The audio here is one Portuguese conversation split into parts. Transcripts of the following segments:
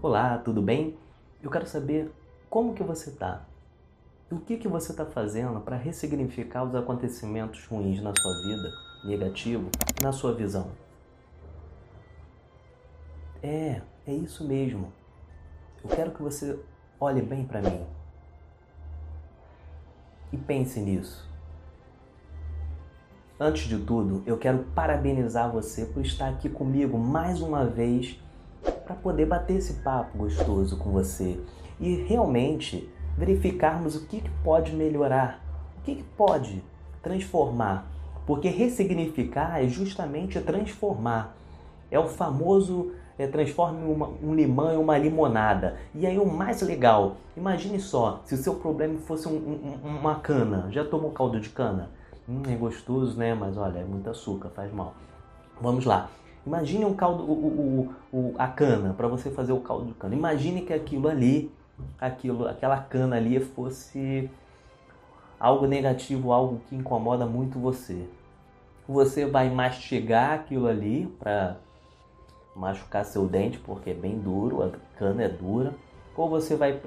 Olá, tudo bem? Eu quero saber como que você está. O que que você está fazendo para ressignificar os acontecimentos ruins na sua vida, negativo, na sua visão? É, é isso mesmo. Eu quero que você olhe bem para mim e pense nisso. Antes de tudo, eu quero parabenizar você por estar aqui comigo mais uma vez para poder bater esse papo gostoso com você e realmente verificarmos o que, que pode melhorar, o que, que pode transformar. Porque ressignificar é justamente transformar. É o famoso é, transforme uma, um limão em uma limonada. E aí o mais legal, imagine só, se o seu problema fosse um, um, uma cana. Já tomou caldo de cana? Hum, é gostoso, né? Mas olha, é muito açúcar, faz mal. Vamos lá. Imagine um caldo, o, o, o a cana, para você fazer o caldo de cana. Imagine que aquilo ali, aquilo, aquela cana ali fosse algo negativo, algo que incomoda muito você. Você vai mastigar aquilo ali para machucar seu dente, porque é bem duro, a cana é dura. Ou você vai,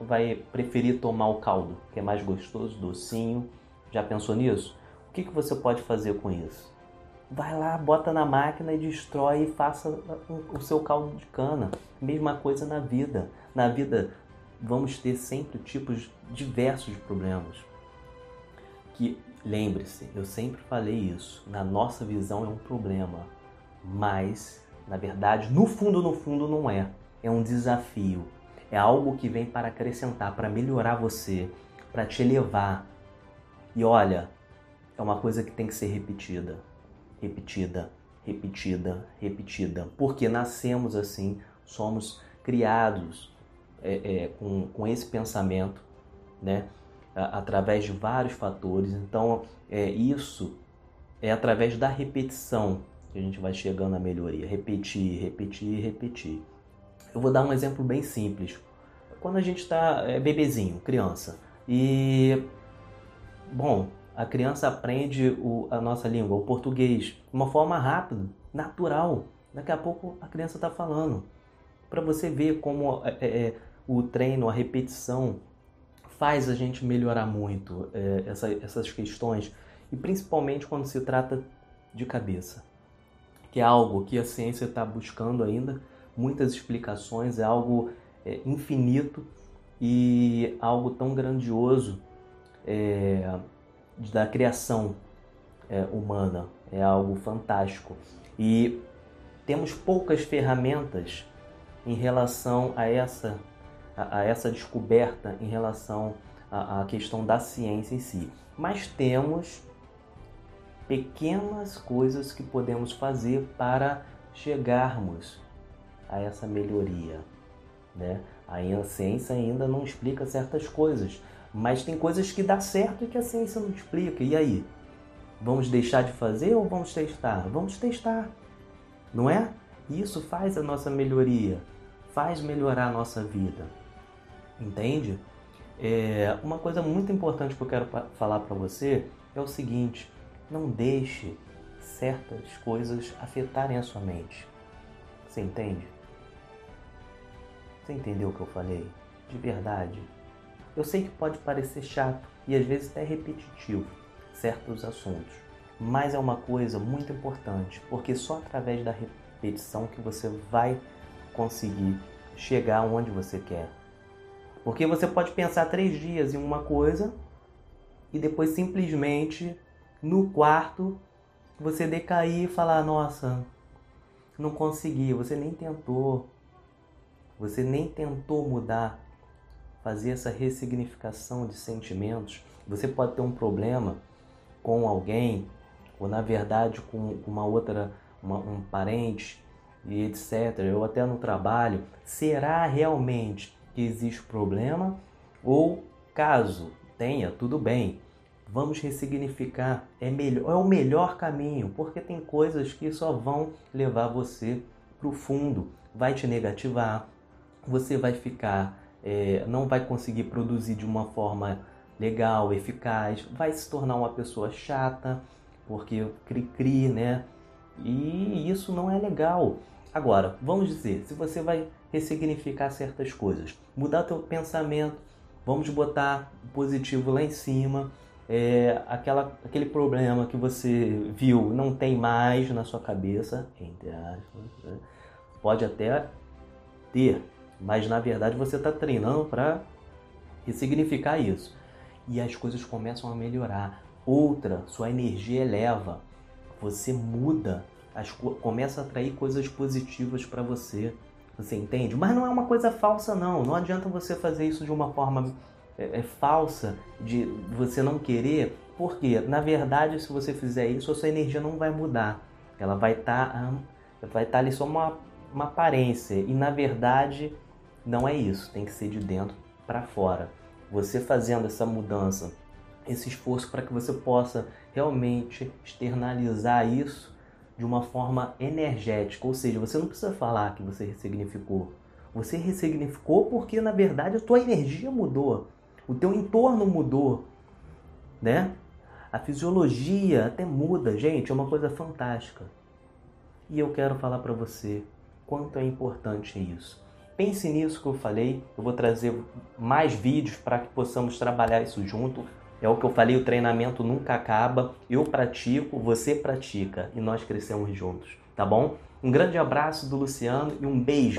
vai preferir tomar o caldo, que é mais gostoso, docinho. Já pensou nisso? O que, que você pode fazer com isso? Vai lá, bota na máquina e destrói e faça o seu caldo de cana. Mesma coisa na vida. Na vida vamos ter sempre tipos diversos de problemas. Que lembre-se, eu sempre falei isso, na nossa visão é um problema, mas na verdade, no fundo, no fundo não é. É um desafio. É algo que vem para acrescentar, para melhorar você, para te elevar. E olha, é uma coisa que tem que ser repetida repetida, repetida, repetida. Porque nascemos assim, somos criados é, é, com, com esse pensamento, né? através de vários fatores. Então, é, isso é através da repetição que a gente vai chegando à melhoria. Repetir, repetir, repetir. Eu vou dar um exemplo bem simples. Quando a gente está é, bebezinho, criança, e bom, a criança aprende o, a nossa língua, o português, de uma forma rápida, natural. Daqui a pouco a criança está falando. Para você ver como é, é, é, o treino, a repetição faz a gente melhorar muito é, essa, essas questões. E principalmente quando se trata de cabeça, que é algo que a ciência está buscando ainda, muitas explicações, é algo é, infinito e algo tão grandioso. É, da criação é, humana. É algo fantástico. E temos poucas ferramentas em relação a essa, a, a essa descoberta, em relação à, questão da ciência em si. Mas temos pequenas coisas que podemos fazer para chegarmos a essa melhoria. Né? A ciência ainda não explica certas coisas, mas tem coisas que dá certo e que a ciência não explica. E aí? Vamos deixar de fazer ou vamos testar? Vamos testar, não é? Isso faz a nossa melhoria, faz melhorar a nossa vida. Entende? É, uma coisa muito importante que eu quero falar para você é o seguinte: não deixe certas coisas afetarem a sua mente. Você entende? Você entendeu o que eu falei? De verdade. Eu sei que pode parecer chato e às vezes até repetitivo certos assuntos, mas é uma coisa muito importante, porque só através da repetição que você vai conseguir chegar onde você quer. Porque você pode pensar três dias em uma coisa e depois simplesmente no quarto você decair e falar: Nossa, não consegui, você nem tentou, você nem tentou mudar fazer essa ressignificação de sentimentos. Você pode ter um problema com alguém, ou na verdade com uma outra, uma, um parente, e etc., ou até no trabalho. Será realmente que existe problema? Ou caso tenha, tudo bem, vamos ressignificar. É, melhor, é o melhor caminho, porque tem coisas que só vão levar você para o fundo, vai te negativar, você vai ficar é, não vai conseguir produzir de uma forma legal, eficaz, vai se tornar uma pessoa chata, porque cri-cri, né? E isso não é legal. Agora, vamos dizer, se você vai ressignificar certas coisas. Mudar teu pensamento, vamos botar o positivo lá em cima. É, aquela, aquele problema que você viu não tem mais na sua cabeça, entre aspas, né? pode até ter, mas na verdade você está treinando para ressignificar isso. E as coisas começam a melhorar. Outra, sua energia eleva. Você muda, as, começa a atrair coisas positivas para você. Você entende? Mas não é uma coisa falsa, não. Não adianta você fazer isso de uma forma é, é, falsa, de você não querer, porque na verdade, se você fizer isso, a sua energia não vai mudar. Ela vai estar tá, vai tá ali só uma, uma aparência. E na verdade, não é isso. Tem que ser de dentro para fora. Você fazendo essa mudança, esse esforço para que você possa realmente externalizar isso de uma forma energética, ou seja, você não precisa falar que você ressignificou. Você ressignificou porque na verdade a tua energia mudou, o teu entorno mudou, né? A fisiologia até muda, gente, é uma coisa fantástica. E eu quero falar para você quanto é importante isso. Pense nisso que eu falei. Eu vou trazer mais vídeos para que possamos trabalhar isso junto. É o que eu falei, o treinamento nunca acaba. Eu pratico, você pratica e nós crescemos juntos, tá bom? Um grande abraço do Luciano e um beijo.